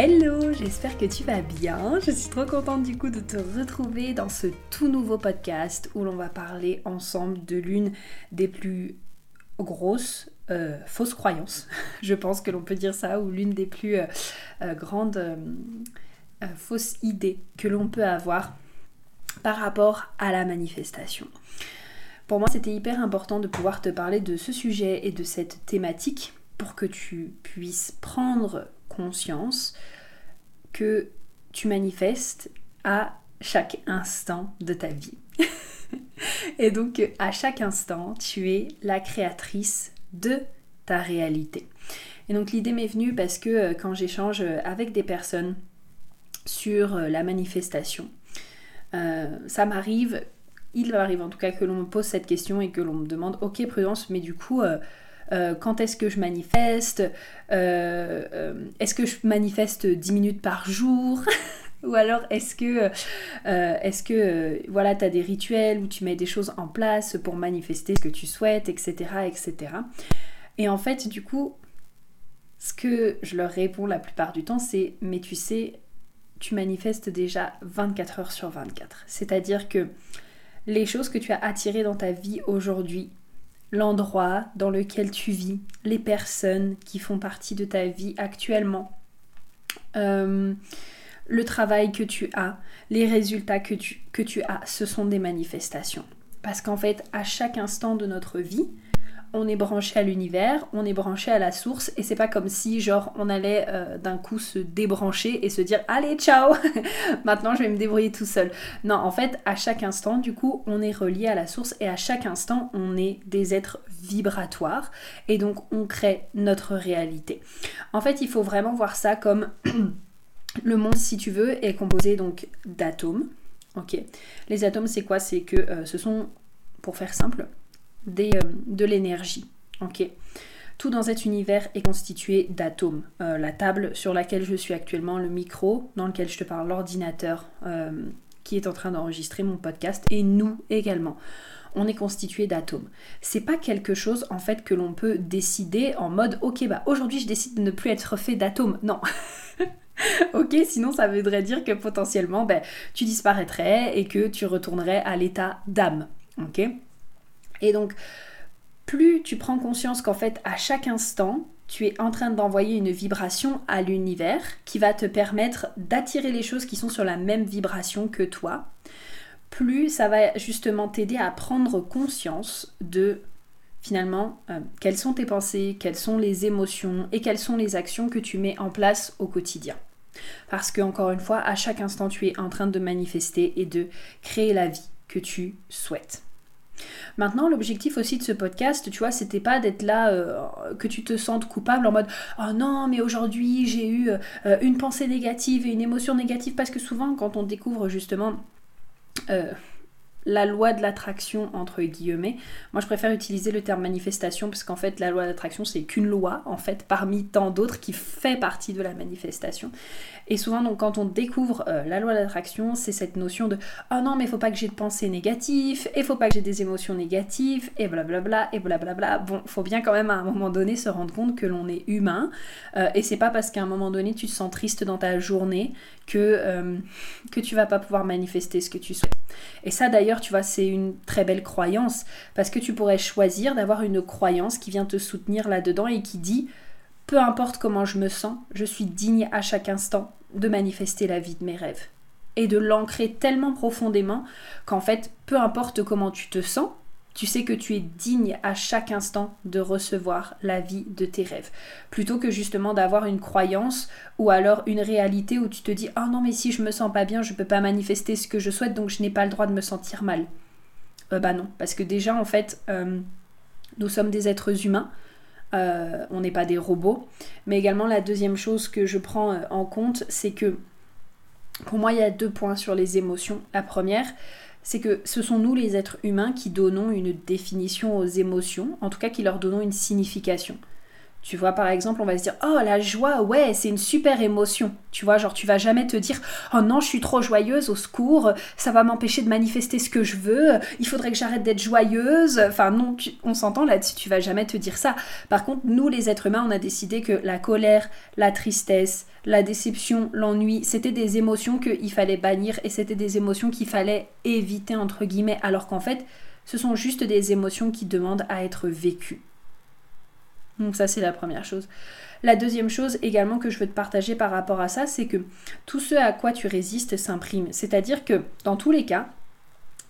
Hello, j'espère que tu vas bien. Je suis trop contente du coup de te retrouver dans ce tout nouveau podcast où l'on va parler ensemble de l'une des plus grosses euh, fausses croyances, je pense que l'on peut dire ça, ou l'une des plus euh, euh, grandes fausses idées que l'on peut avoir par rapport à la manifestation. Pour moi, c'était hyper important de pouvoir te parler de ce sujet et de cette thématique pour que tu puisses prendre conscience que tu manifestes à chaque instant de ta vie. et donc à chaque instant, tu es la créatrice de ta réalité. Et donc l'idée m'est venue parce que euh, quand j'échange avec des personnes sur euh, la manifestation, euh, ça m'arrive, il m'arrive en tout cas que l'on me pose cette question et que l'on me demande, ok prudence, mais du coup, quand est-ce que je manifeste, euh, euh, est-ce que je manifeste 10 minutes par jour Ou alors est-ce que, est-ce que voilà, tu as des rituels où tu mets des choses en place pour manifester ce que tu souhaites, etc. etc. Et en fait, du coup, ce que je leur réponds la plupart du temps, c'est mais tu sais, tu manifestes déjà 24 heures sur 24. C'est-à-dire que les choses que tu as attirées dans ta vie aujourd'hui, l'endroit dans lequel tu vis, les personnes qui font partie de ta vie actuellement, euh, le travail que tu as, les résultats que tu, que tu as, ce sont des manifestations. Parce qu'en fait, à chaque instant de notre vie, on est branché à l'univers, on est branché à la source, et c'est pas comme si, genre, on allait euh, d'un coup se débrancher et se dire Allez, ciao Maintenant, je vais me débrouiller tout seul. Non, en fait, à chaque instant, du coup, on est relié à la source, et à chaque instant, on est des êtres vibratoires, et donc on crée notre réalité. En fait, il faut vraiment voir ça comme le monde, si tu veux, est composé donc d'atomes. Ok. Les atomes, c'est quoi? C'est que euh, ce sont, pour faire simple, euh, de l'énergie. Ok? Tout dans cet univers est constitué d'atomes. Euh, la table sur laquelle je suis actuellement, le micro dans lequel je te parle, l'ordinateur euh, qui est en train d'enregistrer mon podcast, et nous également. On est constitué d'atomes. C'est pas quelque chose en fait que l'on peut décider en mode ok bah aujourd'hui je décide de ne plus être fait d'atomes. Non. ok, sinon ça voudrait dire que potentiellement ben, tu disparaîtrais et que tu retournerais à l'état d'âme. Ok? Et donc, plus tu prends conscience qu'en fait, à chaque instant, tu es en train d'envoyer une vibration à l'univers qui va te permettre d'attirer les choses qui sont sur la même vibration que toi, plus ça va justement t'aider à prendre conscience de finalement euh, quelles sont tes pensées, quelles sont les émotions et quelles sont les actions que tu mets en place au quotidien. Parce que encore une fois, à chaque instant, tu es en train de manifester et de créer la vie que tu souhaites. Maintenant, l'objectif aussi de ce podcast, tu vois, c'était pas d'être là, euh, que tu te sentes coupable en mode Oh non, mais aujourd'hui j'ai eu euh, une pensée négative et une émotion négative, parce que souvent, quand on découvre justement. Euh, la loi de l'attraction entre guillemets. Moi je préfère utiliser le terme manifestation parce qu'en fait la loi d'attraction c'est qu'une loi en fait parmi tant d'autres qui fait partie de la manifestation. Et souvent donc quand on découvre euh, la loi d'attraction c'est cette notion de oh non mais faut pas que j'ai de pensées négatives et faut pas que j'ai des émotions négatives et blablabla et blablabla. Bon faut bien quand même à un moment donné se rendre compte que l'on est humain euh, et c'est pas parce qu'à un moment donné tu te sens triste dans ta journée que, euh, que tu vas pas pouvoir manifester ce que tu souhaites. Et ça d'ailleurs, tu vois, c'est une très belle croyance parce que tu pourrais choisir d'avoir une croyance qui vient te soutenir là-dedans et qui dit peu importe comment je me sens, je suis digne à chaque instant de manifester la vie de mes rêves. Et de l'ancrer tellement profondément qu'en fait, peu importe comment tu te sens, tu sais que tu es digne à chaque instant de recevoir la vie de tes rêves. Plutôt que justement d'avoir une croyance ou alors une réalité où tu te dis Ah non, mais si je me sens pas bien, je peux pas manifester ce que je souhaite donc je n'ai pas le droit de me sentir mal. Euh, bah non, parce que déjà en fait, euh, nous sommes des êtres humains on n'est pas des robots. Mais également la deuxième chose que je prends en compte, c'est que pour moi, il y a deux points sur les émotions. La première, c'est que ce sont nous les êtres humains qui donnons une définition aux émotions, en tout cas qui leur donnons une signification. Tu vois, par exemple, on va se dire Oh, la joie, ouais, c'est une super émotion. Tu vois, genre, tu vas jamais te dire Oh non, je suis trop joyeuse, au secours, ça va m'empêcher de manifester ce que je veux, il faudrait que j'arrête d'être joyeuse. Enfin, non, on s'entend là-dessus, tu vas jamais te dire ça. Par contre, nous, les êtres humains, on a décidé que la colère, la tristesse, la déception, l'ennui, c'était des émotions qu'il fallait bannir et c'était des émotions qu'il fallait éviter, entre guillemets, alors qu'en fait, ce sont juste des émotions qui demandent à être vécues. Donc ça c'est la première chose. La deuxième chose également que je veux te partager par rapport à ça, c'est que tout ce à quoi tu résistes s'imprime. C'est-à-dire que dans tous les cas,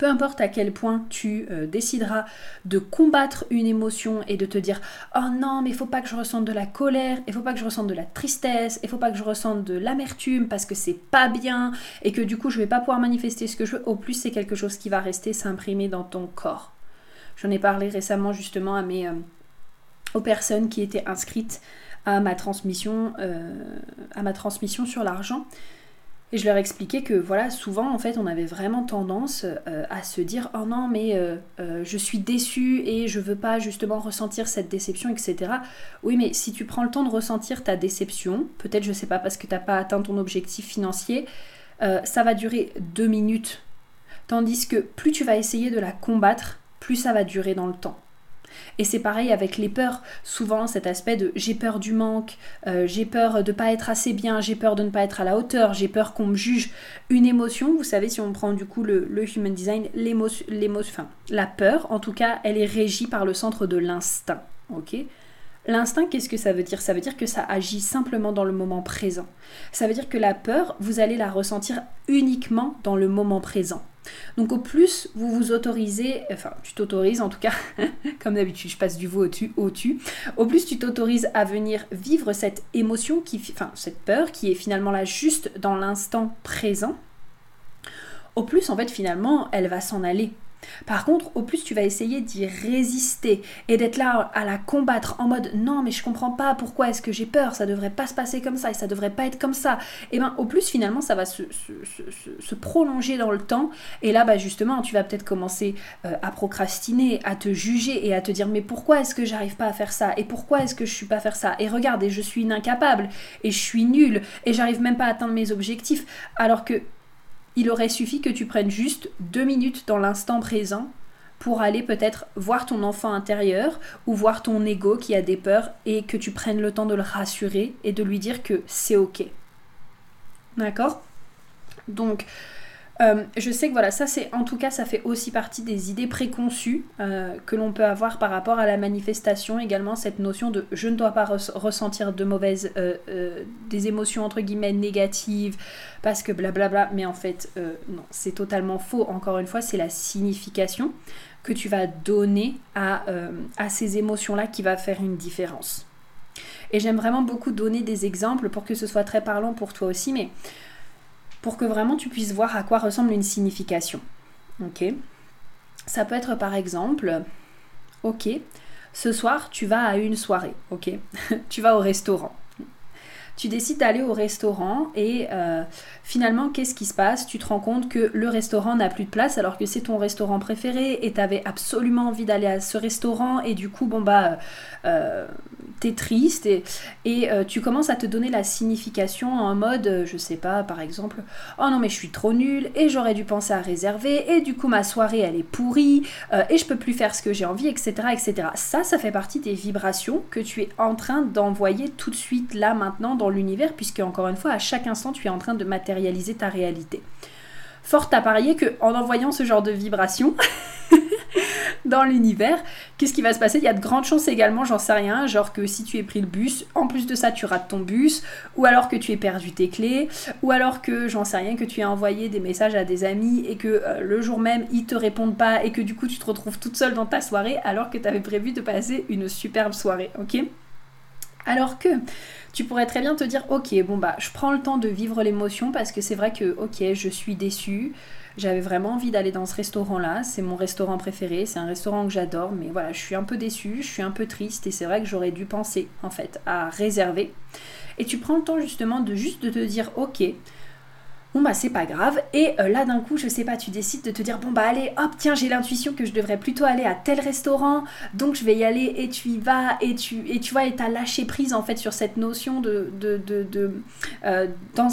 peu importe à quel point tu euh, décideras de combattre une émotion et de te dire oh non mais il faut pas que je ressente de la colère, il faut pas que je ressente de la tristesse, il faut pas que je ressente de l'amertume parce que c'est pas bien et que du coup je vais pas pouvoir manifester ce que je veux, au plus c'est quelque chose qui va rester s'imprimer dans ton corps. J'en ai parlé récemment justement à mes euh, aux personnes qui étaient inscrites à ma transmission, euh, à ma transmission sur l'argent. Et je leur expliquais que voilà, souvent en fait, on avait vraiment tendance euh, à se dire oh non mais euh, je suis déçue et je veux pas justement ressentir cette déception, etc. Oui, mais si tu prends le temps de ressentir ta déception, peut-être je sais pas parce que t'as pas atteint ton objectif financier, ça va durer deux minutes. Tandis que plus tu vas essayer de la combattre, plus ça va durer dans le temps. Et c'est pareil avec les peurs. Souvent, cet aspect de j'ai peur du manque, euh, j'ai peur de ne pas être assez bien, j'ai peur de ne pas être à la hauteur, j'ai peur qu'on me juge. Une émotion, vous savez, si on prend du coup le, human design, l'émotion, enfin, la peur, en tout cas, elle est régie par le centre de l'instinct. Ok? L'instinct, qu'est-ce que ça veut dire? Ça veut dire que ça agit simplement dans le moment présent. Ça veut dire que la peur, vous allez la ressentir uniquement dans le moment présent. Donc au plus vous vous autorisez, enfin tu t'autorises en tout cas, comme d'habitude je passe du vous au-tu, au-tu, au plus tu t'autorises à venir vivre cette émotion, qui, enfin cette peur qui est finalement là juste dans l'instant présent, au plus en fait finalement elle va s'en aller. Par contre, au plus tu vas essayer d'y résister et d'être là à la combattre en mode non mais je comprends pas pourquoi est-ce que j'ai peur, ça devrait pas se passer comme ça et ça devrait pas être comme ça. Et ben au plus finalement ça va se, prolonger dans le temps et là bah justement tu vas peut-être commencer euh, à procrastiner, à te juger et à te dire mais pourquoi est-ce que j'arrive pas à faire ça et pourquoi est-ce que je suis pas à faire ça? Et regarde et je suis incapable et je suis nulle et j'arrive même pas à atteindre mes objectifs alors que il aurait suffi que tu prennes juste deux minutes dans l'instant présent pour aller peut-être voir ton enfant intérieur ou voir ton ego qui a des peurs et que tu prennes le temps de le rassurer et de lui dire que c'est ok. D'accord? Donc, euh, je sais que voilà, ça c'est en tout cas, ça fait aussi partie des idées préconçues euh, que l'on peut avoir par rapport à la manifestation. Également, cette notion de je ne dois pas ressentir de mauvaises, euh, des émotions entre guillemets négatives parce que blablabla. Mais en fait, non, c'est totalement faux. Encore une fois, c'est la signification que tu vas donner à, à ces émotions-là qui va faire une différence. Et j'aime vraiment beaucoup donner des exemples pour que ce soit très parlant pour toi aussi. Mais pour que vraiment tu puisses voir à quoi ressemble une signification. Ok Ça peut être par exemple, ok, ce soir tu vas à une soirée, ok Tu vas au restaurant. Tu décides d'aller au restaurant et euh, finalement, qu'est-ce qui se passe? Tu te rends compte que le restaurant n'a plus de place alors que c'est ton restaurant préféré et tu avais absolument envie d'aller à ce restaurant et du coup, bon bah, euh, t'es triste et, euh, tu commences à te donner la signification en mode, euh, je sais pas, par exemple, oh non mais je suis trop nulle et j'aurais dû penser à réserver et du coup ma soirée elle est pourrie euh, et je peux plus faire ce que j'ai envie, etc., etc. Ça, ça fait partie des vibrations que tu es en train d'envoyer tout de suite là maintenant dans l'univers puisque encore une fois à chaque instant tu es en train de matérialiser ta réalité. Fort à parier que en envoyant ce genre de vibrations dans l'univers, qu'est-ce qui va se passer? Il y a de grandes chances également, j'en sais rien, genre que si tu es pris le bus, en plus de ça tu rates ton bus, ou alors que tu aies perdu tes clés, ou alors que j'en sais rien, que tu aies envoyé des messages à des amis et que euh, le jour même ils te répondent pas et que du coup tu te retrouves toute seule dans ta soirée alors que tu avais prévu de passer une superbe soirée, ok? Alors que tu pourrais très bien te dire, ok, bon bah, je prends le temps de vivre l'émotion parce que c'est vrai que, ok, je suis déçue, j'avais vraiment envie d'aller dans ce restaurant-là, c'est mon restaurant préféré, c'est un restaurant que j'adore, mais voilà, je suis un peu déçue, je suis un peu triste. Et c'est vrai que j'aurais dû penser en fait à réserver. Et tu prends le temps justement de juste de te dire, ok, bon bah c'est pas grave. Et euh, là d'un coup je sais pas tu décides de te dire bon bah allez hop tiens j'ai l'intuition que je devrais plutôt aller à tel restaurant donc je vais y aller et tu y vas et tu et tu vois et t'as lâché prise en fait sur cette notion de de, de, euh, dans,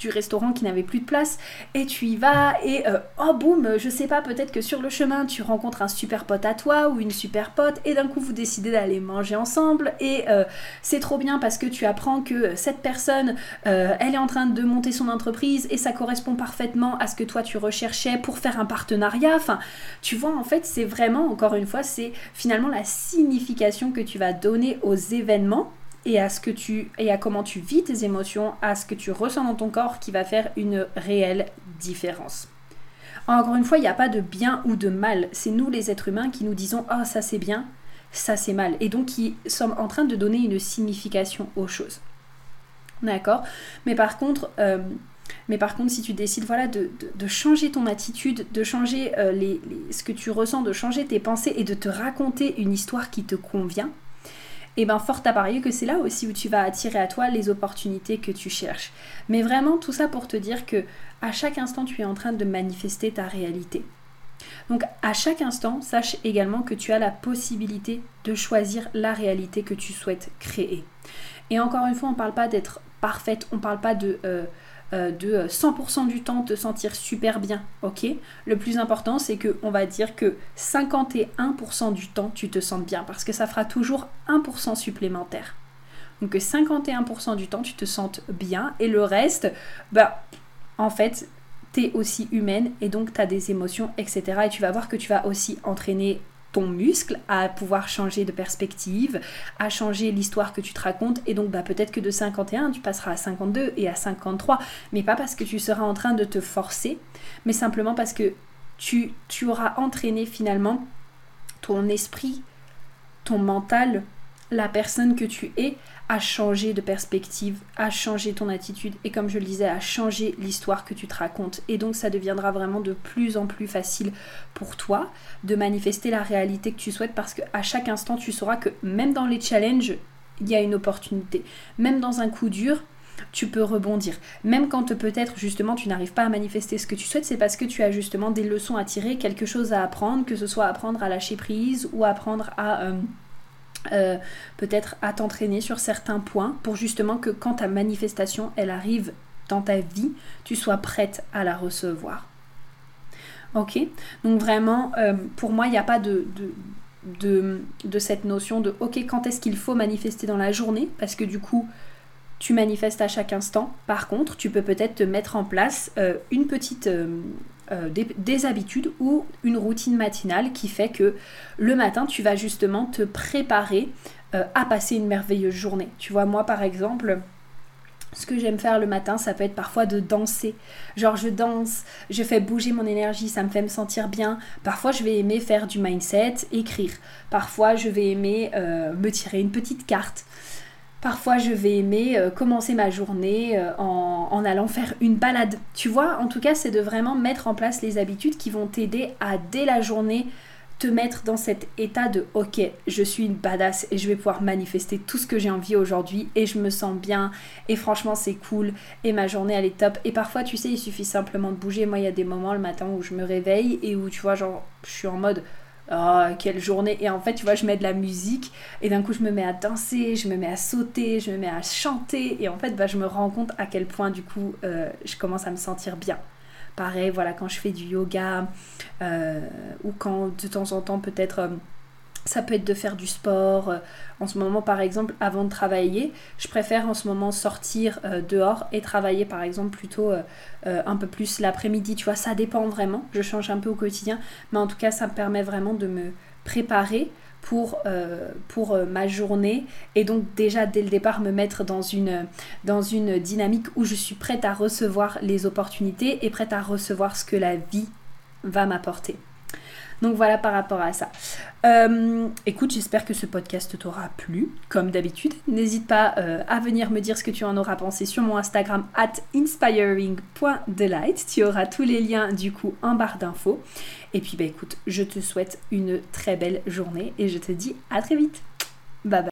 du restaurant qui n'avait plus de place et tu y vas et euh, oh boum, je sais pas, peut-être que sur le chemin tu rencontres un super pote à toi ou une super pote et d'un coup vous décidez d'aller manger ensemble et euh, c'est trop bien parce que tu apprends que cette personne euh, elle est en train de monter son entreprise et ça correspond parfaitement à ce que toi tu recherchais pour faire un partenariat. Enfin, tu vois en fait c'est vraiment encore une fois c'est finalement la signification que tu vas donner aux événements et à ce que tu et à comment tu vis tes émotions, à ce que tu ressens dans ton corps qui va faire une réelle différence. Encore une fois, il n'y a pas de bien ou de mal. C'est nous les êtres humains qui nous disons ah ça c'est bien, ça c'est mal, et donc qui sommes en train de donner une signification aux choses. D'accord? Mais par contre, euh, mais par contre, si tu décides voilà, de, changer ton attitude, de changer euh, ce que tu ressens, de changer tes pensées et de te raconter une histoire qui te convient, et bien fort à parier que c'est là aussi où tu vas attirer à toi les opportunités que tu cherches. Mais vraiment tout ça pour te dire que à chaque instant tu es en train de manifester ta réalité. Donc à chaque instant, sache également que tu as la possibilité de choisir la réalité que tu souhaites créer. Et encore une fois, on ne parle pas d'être parfaite, on ne parle pas de euh, euh, de 100% du temps te sentir super bien, ok? Le plus important, c'est que on va dire que 51% du temps, tu te sens bien parce que ça fera toujours 1% supplémentaire. Donc 51% du temps, tu te sens bien et le reste, bah, en fait, tu es aussi humaine et donc tu as des émotions, etc. Et tu vas voir que tu vas aussi entraîner ton muscle à pouvoir changer de perspective, à changer l'histoire que tu te racontes. Et donc bah, peut-être que de 51, tu passeras à 52 et à 53. Mais pas parce que tu seras en train de te forcer, mais simplement parce que tu, tu auras entraîné finalement ton esprit, ton mental, la personne que tu es à changer de perspective, à changer ton attitude et comme je le disais, à changer l'histoire que tu te racontes. Et donc ça deviendra vraiment de plus en plus facile pour toi de manifester la réalité que tu souhaites parce qu'à chaque instant tu sauras que même dans les challenges, il y a une opportunité. Même dans un coup dur, tu peux rebondir. Même quand peut-être justement tu n'arrives pas à manifester ce que tu souhaites, c'est parce que tu as justement des leçons à tirer, quelque chose à apprendre, que ce soit apprendre à lâcher prise ou apprendre à... Euh, euh, peut-être à t'entraîner sur certains points pour justement que quand ta manifestation elle arrive dans ta vie, tu sois prête à la recevoir. Ok? Donc vraiment, euh, pour moi, il n'y a pas de, de, de, cette notion de ok, quand est-ce qu'il faut manifester dans la journée? Parce que du coup, tu manifestes à chaque instant. Par contre, tu peux peut-être te mettre en place euh, une petite des, habitudes ou une routine matinale qui fait que le matin, tu vas justement te préparer euh, à passer une merveilleuse journée. Tu vois, moi par exemple, ce que j'aime faire le matin, ça peut être parfois de danser. Genre je danse, je fais bouger mon énergie, ça me fait me sentir bien. Parfois je vais aimer faire du mindset, écrire. Parfois je vais aimer euh, me tirer une petite carte. Parfois, je vais aimer euh, commencer ma journée euh, en, allant faire une balade. Tu vois, en tout cas, c'est de vraiment mettre en place les habitudes qui vont t'aider à, dès la journée, te mettre dans cet état de ok, je suis une badass et je vais pouvoir manifester tout ce que j'ai envie aujourd'hui et je me sens bien et franchement c'est cool et ma journée elle est top. Et parfois, tu sais, il suffit simplement de bouger. Moi, il y a des moments le matin où je me réveille et où tu vois, genre, je suis en mode oh, quelle journée. Et en fait, tu vois, je mets de la musique et d'un coup, je me mets à danser, je me mets à sauter, je me mets à chanter. Et en fait, bah, je me rends compte à quel point, du coup, euh, je commence à me sentir bien. Pareil, voilà, quand je fais du yoga euh, ou quand de temps en temps, peut-être. Euh, ça peut être de faire du sport. En ce moment, par exemple, avant de travailler, je préfère en ce moment sortir euh, dehors et travailler, par exemple, plutôt euh, euh, un peu plus l'après-midi. Tu vois, ça dépend vraiment. Je change un peu au quotidien. Mais en tout cas, ça me permet vraiment de me préparer pour, ma journée et donc déjà dès le départ me mettre dans une dynamique où je suis prête à recevoir les opportunités et prête à recevoir ce que la vie va m'apporter. Donc voilà par rapport à ça. Euh, écoute, j'espère que ce podcast t'aura plu, comme d'habitude. N'hésite pas euh, à venir me dire ce que tu en auras pensé sur mon Instagram at inspiring.delight. Tu auras tous les liens du coup en barre d'infos. Et puis bah écoute, je te souhaite une très belle journée et je te dis à très vite. Bye bye.